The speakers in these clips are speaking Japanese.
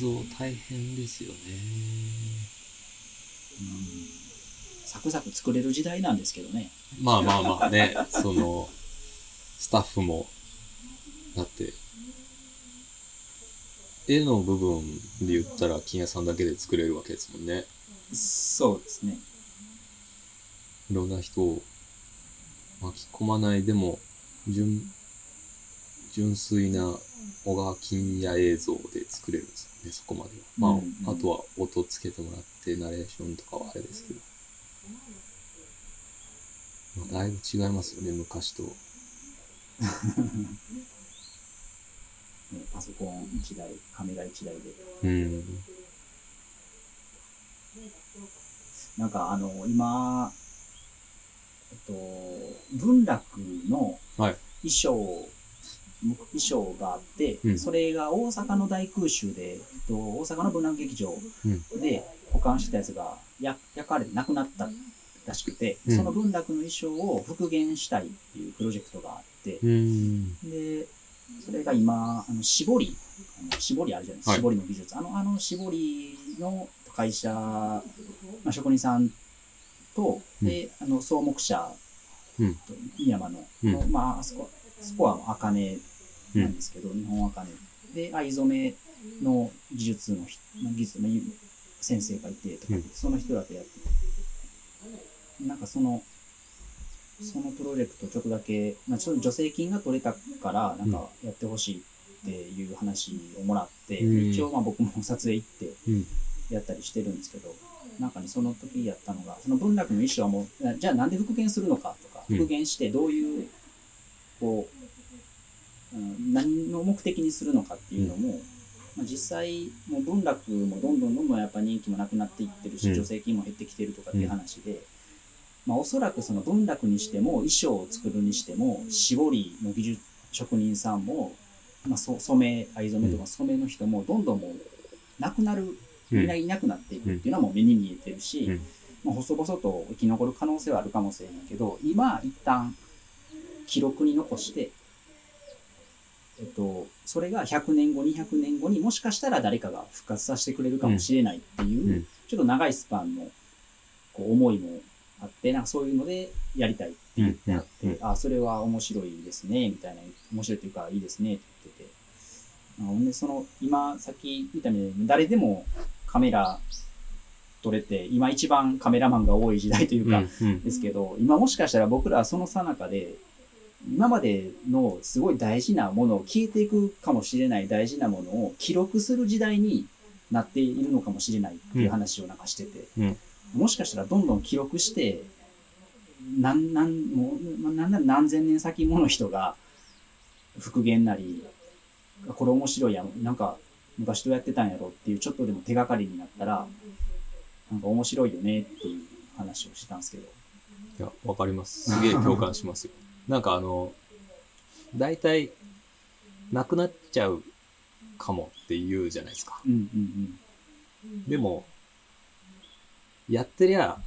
像大変ですよね。うんサクサク作れる時代なんですけどね。まあまあまあね、その、スタッフも、だって、絵の部分で言ったら金屋さんだけで作れるわけですもんね。そうですね。いろんな人を巻き込まないでも、純、純粋な小川金屋映像で作れるんですよね、そこまでは。まあ、うんうんあとは音つけてもらって、ナレーションとかはあれですけど。まあ、だいぶ違いますよね、昔と。ねパソコン1台、カメラ1台で。うん。なんかあの、今、えっと、文楽のはい。衣装、衣装があって、うんそれが大阪の大空襲で、えっと、大阪の文楽劇場うん。で保管してたやつがや焼かれてなくなったらしくて、うんその文楽の衣装を復元したいっていうプロジェクトがあって、うん。で、それが今、あの絞り、あの絞りあるじゃないですか、はい絞りの技術。あの、あの絞りの会社、まあ、職人さんと、で、あの、草木社うん。山の、うんのまあ、あそこ、そこは茜なんですけど、日本茜。で、藍染めの技術のひ、技術の先生がいてとか、うん。その人らとやってて、なんかその、そのプロジェクトちょっとだけ、まあ、ちょっと助成金が取れたから、なんかやってほしいっていう話をもらって、うん。一応まあ僕も撮影行ってうん。やったりしてるんですけど、なんかね、その時やったのが、その文楽の衣装はもう、じゃあなんで復元するのかとか、うん。復元してどういう、こう、うん、何の目的にするのかっていうのも、まあ、実際、もう文楽もどんどんどんどんやっぱ人気もなくなっていってるし、うん。助成金も減ってきてるとかっていう話で、まあ、おそらくその文楽にしても、衣装を作るにしても、絞りの技術職人さんも、まあ、そ染め、藍染めとか染めの人も、どんどんもう、なくなる、みん。ないなくなっていくっていうのはもう目に見えてるし、うん。まあ、細々と生き残る可能性はあるかもしれないけど、今、一旦、記録に残して、えっと、それが100年後、200年後にもしかしたら誰かが復活させてくれるかもしれないっていう、うんちょっと長いスパンのこう思いもあって、なんかそういうのでやりたいって言ってあって、うんうんあ、それは面白いですね、みたいな、面白いというかいいですねって言ってて。あほんで、その、今、さっき言ったように、誰でもカメラ撮れて、今一番カメラマンが多い時代というか、うん。ですけど、今もしかしたら僕らはその最中で、今までのすごい大事なものを消えていくかもしれない大事なものを記録する時代になっているのかもしれないっていう話をなんかしてて、うんもしかしたらどんどん記録して、なん、なん、もう、まあなんなら何千年先もの人が復元なり、これ面白いやん、なんか昔どうやってたんやろっていうちょっとでも手がかりになったら、なんか面白いよねっていう話をしたんですけど。いや、わかります。すげえ共感しますよ。なんかあの、大体、なくなっちゃうかもって言うじゃないですか。うんうんでも、やってりゃ、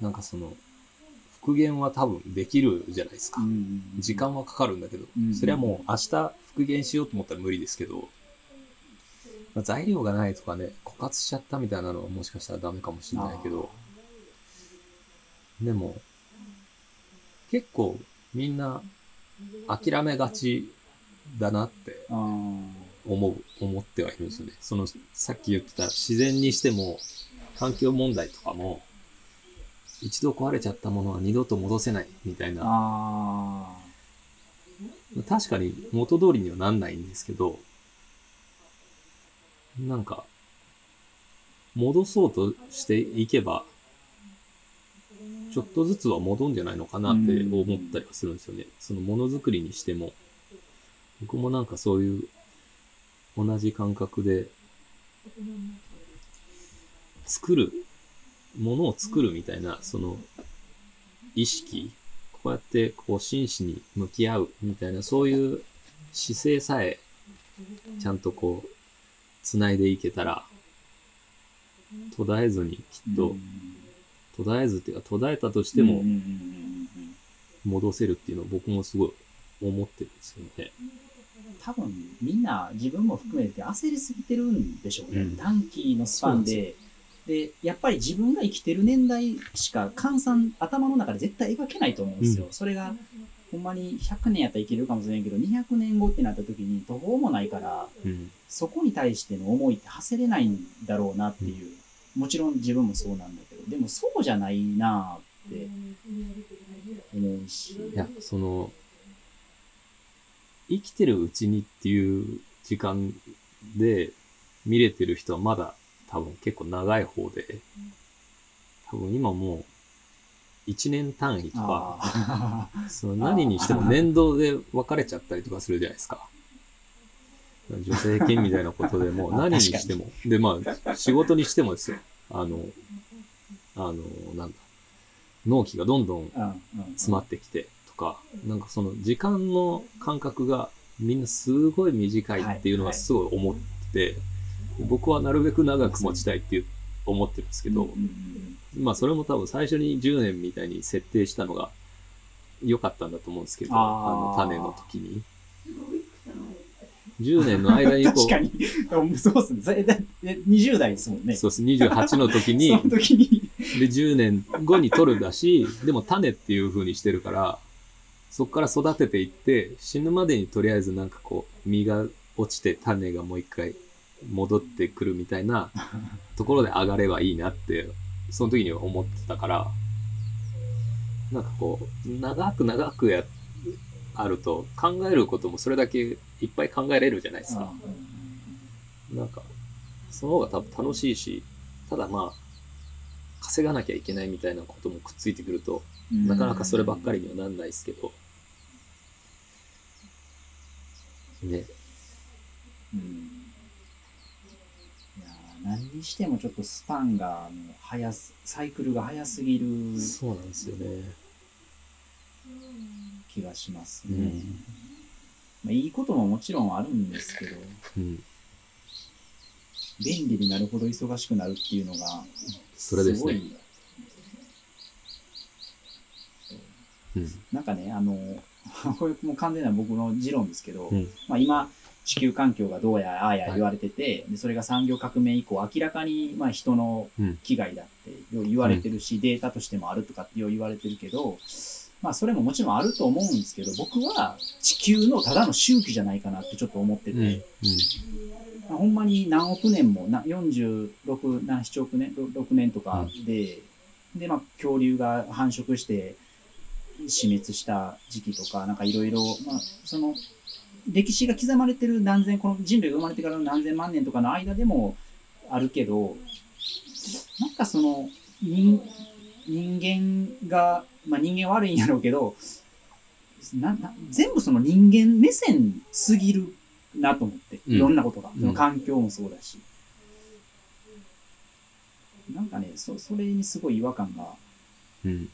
なんかその、復元は多分できるじゃないですかうん。う。んうん時間はかかるんだけどうん、それはもう明日復元しようと思ったら無理ですけど、まあ材料がないとかね、枯渇しちゃったみたいなのはもしかしたらダメかもしれないけど、でも、結構みんな諦めがちだなって思う、思ってはいるんですよね。その、さっき言ってた自然にしても、環境問題とかも、一度壊れちゃったものは二度と戻せないみたいな、あ確かに元通りにはなんないんですけど、なんか、戻そうとしていけば、ちょっとずつは戻るんじゃないのかなって思ったりはするんですよね。そのものづくりにしても、僕もなんかそういう同じ感覚で、作る、ものを作るみたいな、その意識、こうやってこう真摯に向き合うみたいな、そういう姿勢さえ、ちゃんとこう、繋いでいけたら、途絶えずにきーっと、うん途絶えずっていうか途絶えたとしても戻せるっていうのを僕もすごい思ってるんですよね。多分みんな自分も含めて焦りすぎてるんでしょうね。うん短期のスパンで。で、やっぱり自分が生きてる年代しか換算、頭の中で絶対描けないと思うんですよ。うそれが、ほんまに100年やったらいけるかもしれんけど、200年後ってなった時に途方もないから、うん。そこに対しての思いって馳せれないんだろうなっていう。もちろん自分もそうなんだけど、でもそうじゃないなって思うし。いや、その、生きてるうちにっていう時間で見れてる人はまだ多分結構長い方で、多分今もう1年単位とか。その何にしても年度で分かれちゃったりとかするじゃないですか。助成金みたいなことでもあ何にしても。で、まあ、仕事にしてもですよ。あの、あの、なんだ。納期がどんどん詰まってきてとか、なんかその時間の感覚がみんなすごい短いっていうのはすごい思ってて、僕はなるべく長く持ちたいっていう思ってるんですけど、まあそれも多分最初に10年みたいに設定したのが良かったんだと思うんですけど、あの種の時に。10年の間にこ 確かに。そうっすね。それだえ20代ですもんね。う、そうです、28の時に、その時に。で、10年後に取るだし、でも種っていう風にしてるから、そこから育てていって、死ぬまでにとりあえずなんかこう、実が落ちて種がもう一回戻ってくるみたいなところで上がればいいなって、その時には思ってたから、なんかこう、長く長くや、あると考えることもそれだけいっぱい考えれるじゃないですか。なんか、その方が多分楽しいし、ただまあ、稼がなきゃいけないみたいなこともくっついてくると、なかなかそればっかりにはなんないですけど。ね。うん。いやー何にしてもちょっとスパンがもう早す、サイクルが早すぎるそうなんですよね。気がしますね。うん。まあ、いいことももちろんあるんですけど、うん。便利になるほど忙しくなるっていうのが、それですね。ごいうん。なんかね、あの、これもう完全な僕の持論ですけど、うん。まあ、今、地球環境がどうやああや言われてて、でそれが産業革命以降、明らかにまあ人のうん危害だってよう言われてるし、データとしてもあるとかってよう言われてるけど、まあそれももちろんあると思うんですけど、僕は地球のただの周期じゃないかなってちょっと思ってて、うん。うん。まあほんまに何億年も、な46、何7億年、6年とかで、で、まあ恐竜が繁殖して死滅した時期とか、なんかいろいろ、まあその、歴史が刻まれてる何千、この人類が生まれてからの何千万年とかの間でもあるけど、なんかその、人、人間が、まあ人間悪いんやろうけど、なな全部その人間目線すぎるなと思って、うんいろんなことが、うんその環境もそうだし。なんかね、そそれにすごい違和感がうん。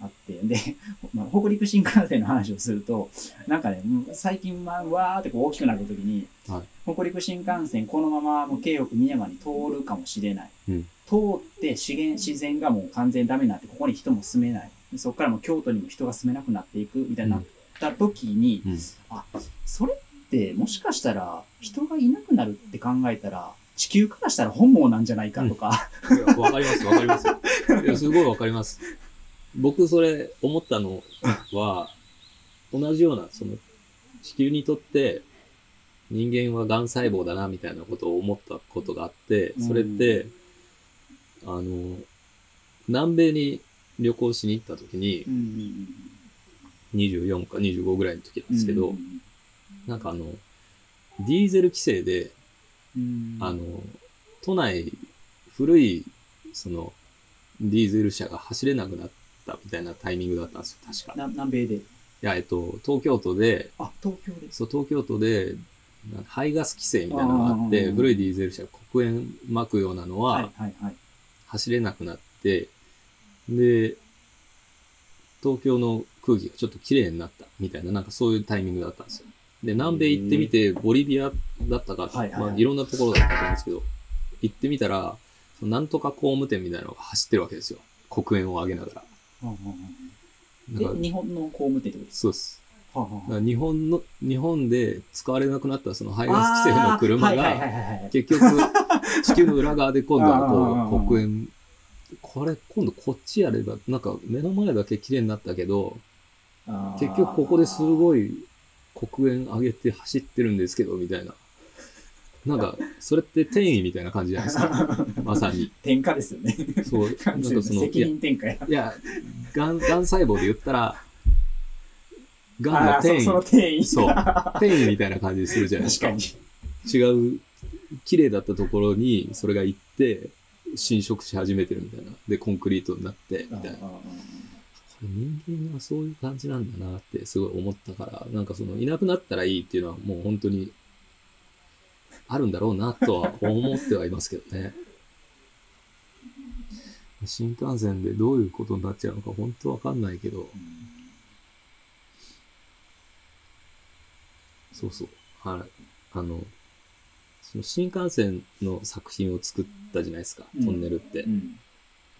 あって、で、まあ、北陸新幹線の話をすると、なんかね、最近、まあ、わーってこう大きくなった時に、はい北陸新幹線このままもう京北宮山に通るかもしれない。うん通って資源、自然がもう完全にダメになって、ここに人も住めない。でそこからもう京都にも人が住めなくなっていくみたいになった時に、うん。あ、もしかしたら人がいなくなるって考えたら、地球からしたら本望なんじゃないかとか、いやわかります、わかります。よ。いや、すごいわかります。僕、それ、思ったのは、同じような、その、地球にとって、人間は癌細胞だな、みたいなことを思ったことがあって、それって、あの、南米に旅行しに行った時にう、ん24か25ぐらいの時なんですけど、うんなんかあの、ディーゼル規制で、うんあの、都内、古い、その、ディーゼル車が走れなくなったみたいなタイミングだったんですよ、確か。いな南米で。や、えっと、東京都で、あ、東京で。そう、東京都で、な排ガス規制みたいなのがあって、古いディーゼル車、黒煙巻くようなのはいははいはい。走れなくなって、で、東京の空気がちょっと綺麗になったみたいな、なんかそういうタイミングだったんですよ。で、南米行ってみて、ボリビアだったか、はいはいはいまあ、いろんなところだったと思うんですけど、行ってみたら、そのなんとか工務店みたいなのが走ってるわけですよ。黒煙を上げながら。うんうんうんで、日本の工務店ってことですそうです。はあはあ日本の、日本で使われなくなったその排ガス規制の車が。結局、地球の裏側で今度はこう、黒煙、これ今度こっちやれば、なんか目の前だけ綺麗になったけど、結局ここですごい黒煙上げて走ってるんですけど、みたいな。なんか、それって転移みたいな感じじゃないですか。まさに。転嫁ですよね。そう、なんかその、い責や、任転嫁や。いや、がん、がん細胞で言ったら、がんの転移そ、の転移。そう、転移みたいな感じするじゃないです確かか。に。違う、綺麗だったところに、それが行って、侵食し始めてるみたいな。で、コンクリートになって、みたいな。人間はそういう感じなんだなってすごい思ったから、なんかその、いなくなったらいいっていうのはもう本当に、あるんだろうなとは思ってはいますけどね。新幹線でどういうことになっちゃうのか本当わかんないけど、そうそう。はい。あの、その新幹線の作品を作ったじゃないですか、うんトンネルってう。ん。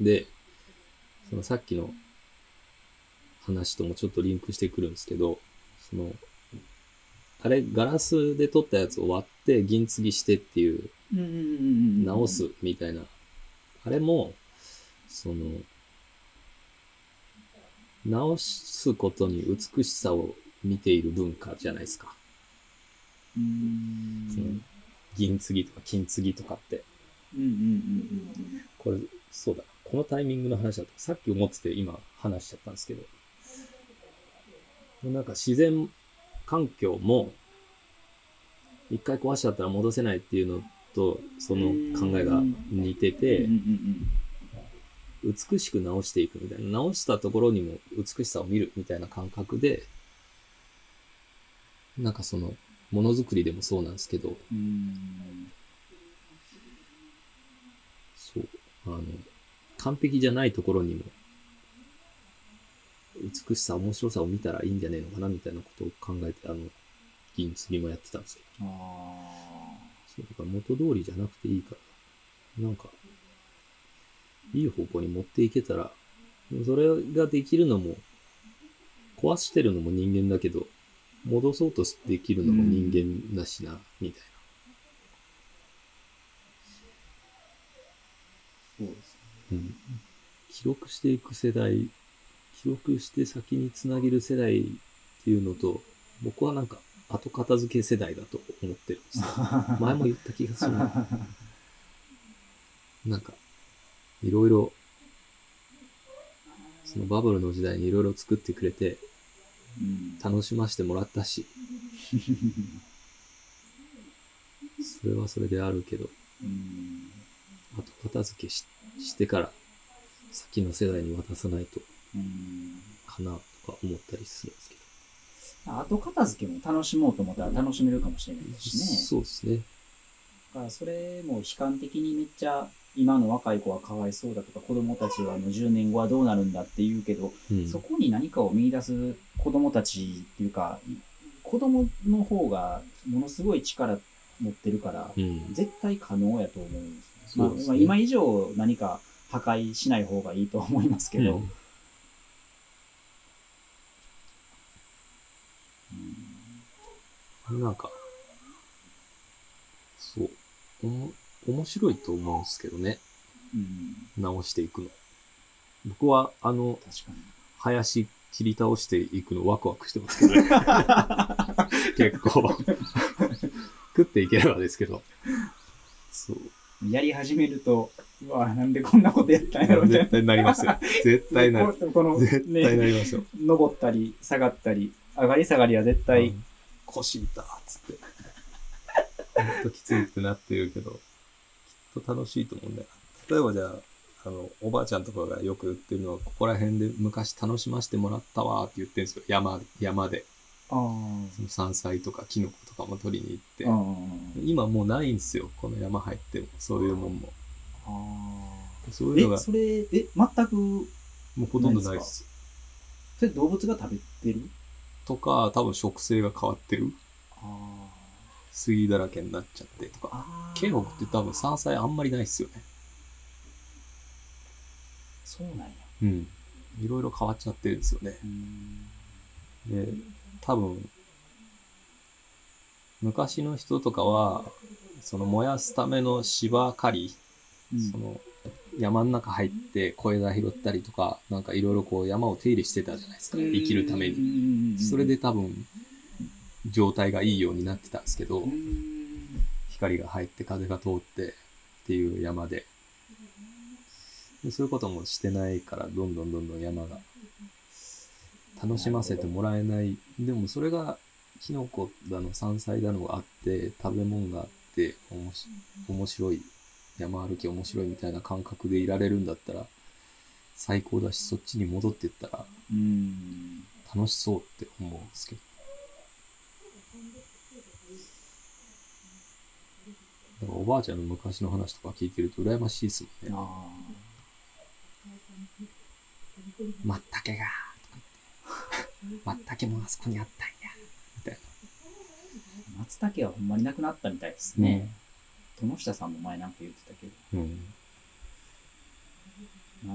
で、そのさっきの話ともちょっとリンクしてくるんですけど、その、あれ、ガラスで撮ったやつを割って銀継ぎしてっていう、うんうんうんうん。直すみたいな、あれも、その、直すことに美しさを見ている文化じゃないですか。うーん。その銀継ぎとか金継ぎとかって。うんうんうんこれ、そうだ。このタイミングの話だと、さっき思ってて今話しちゃったんですけど、なんか自然環境も、一回壊しちゃったら戻せないっていうのと、その考えが似てうん。て美しく直していくみたいな、直したところにも美しさを見るみたいな感覚で、なんかその、ものづくりでもそうなんですけど。そう。あの、完璧じゃないところにも、美しさ、面白さを見たらいいんじゃねえのかな、みたいなことを考えて、あの、銀継ぎもやってたんですよ。あそう、だから元通りじゃなくていいから、なんか、いい方向に持っていけたら、それができるのも、壊してるのも人間だけど、戻そうとできるのも人間だしな、みたいそうですな。うん。記録していく世代、記録して先につなげる世代っていうのと、僕はなんか後片付け世代だと思ってるんですよ。前も言った気がするな。なんか、いろいろ、そのバブルの時代にいろいろ作ってくれて、うん。楽しませてもらったし、それはそれであるけど、うん。後片付けししてから、先の世代に渡さないと、うん。かな、とか思ったりするんですけ後片付けも楽しもうと思ったら楽しめるかもしれないですしど。ね。そうですね。だからそれも悲観的にめっちゃ今の若い子はかわいそうだとか子供たちはあの10年後はどうなるんだって言うけど、うん。そこに何かを見出す子供たちっていうか子供の方がものすごい力持ってるからうん。絶対可能やと思うんですねまあまあ、今以上何か破壊しない方がいいとは思いますけど、うんなんか、そう、おも、面白いと思うんですけどね。うん直していくの。僕は、あの、確かに。林切り倒していくのワクワクしてますけどね。結構。食っていければですけど。そう。やり始めると、うわ、なんでこんなことやったんやろみたい絶対なりますよ。絶な。対なる。ここの、絶対なね、りますよ。登ったり、下がったり、上がり下がりは絶対、うん腰痛っつって。ほんときついってなってるけど、きっと楽しいと思うんだよな。例えばじゃあ、あの、おばあちゃんとかがよく言ってるのは、ここら辺で昔楽しませてもらったわーって言ってるんですよ。山、山で。ああその山菜とかキノコとかも取りに行って。あ今もうないんですよ。この山入っても。そういうもんも。あそういうのがえ、それ、え、全く、もうほとんどないです。それ動物が食べてる？とか、多分植生が変わってる。あ杉だらけになっちゃってとか。あケロって多分山菜あんまりないっすよね。そうなんや。うん。いろいろ変わっちゃってるんですよね。うんで、多分、昔の人とかは、その燃やすための芝刈り、うんその山の中入って小枝拾ったりとか、なんかいろいろこう山を手入れしてたじゃないですか。生きるために。にそれで多分、状態がいいようになってたんですけど、うん光が入って風が通ってっていう山で。でそういうこともしてないから、どんどんどんどん山が楽しませてもらえない。でもそれが、キノコだの山菜だのがあって、食べ物があって、おもし面白い、山歩き面白いみたいな感覚でいられるんだったら、最高だし、そっちに戻ってったらうん楽しそうって思うんですけど。だからおばあちゃんの昔の話とか聞いてると羨ましいですもんね。あまったけが、とか言って。まったけもあそこにあったんや。みたいー松茸はほんまになくなったみたいですね。友下さんも前なんか言ってたけど。な。うん。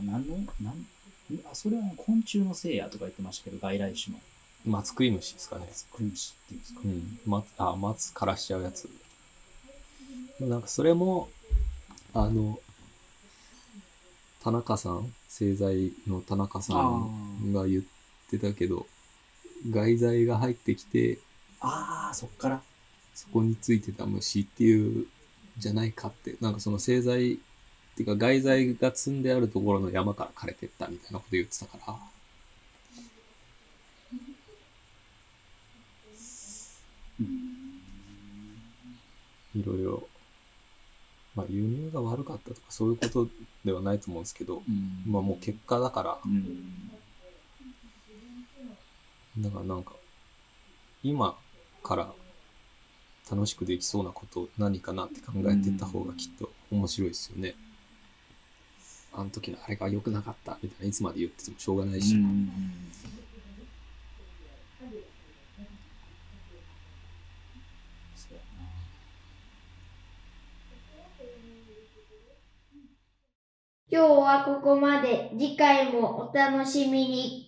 な、なんの、なん、あ、それは昆虫のせいやとか言ってましたけど、外来種の。松食い虫ですかね。クンシっていうんですか？うん。松、あ、松枯らしちゃうやつ。なんかそれも、あの、田中さん、製剤の田中さんが言ってたけど、外剤が入ってきて、ああ、そっから。そこについてた虫っていう、じゃないかって、なんかその製剤、っていうか外剤が積んであるところの山から枯れてったみたいなこと言ってたから、うん。いろいろ、まあ輸入が悪かったとかそういうことではないと思うんですけど、うんまあもう結果だから、うん。だからなんか、今から楽しくできそうなこと何かなって考えていった方がきっと面白いですよね。あの時のあれが良くなかったみたいな、いつまで言っててもしょうがないし。うんうやな今日はここまで。次回もお楽しみに。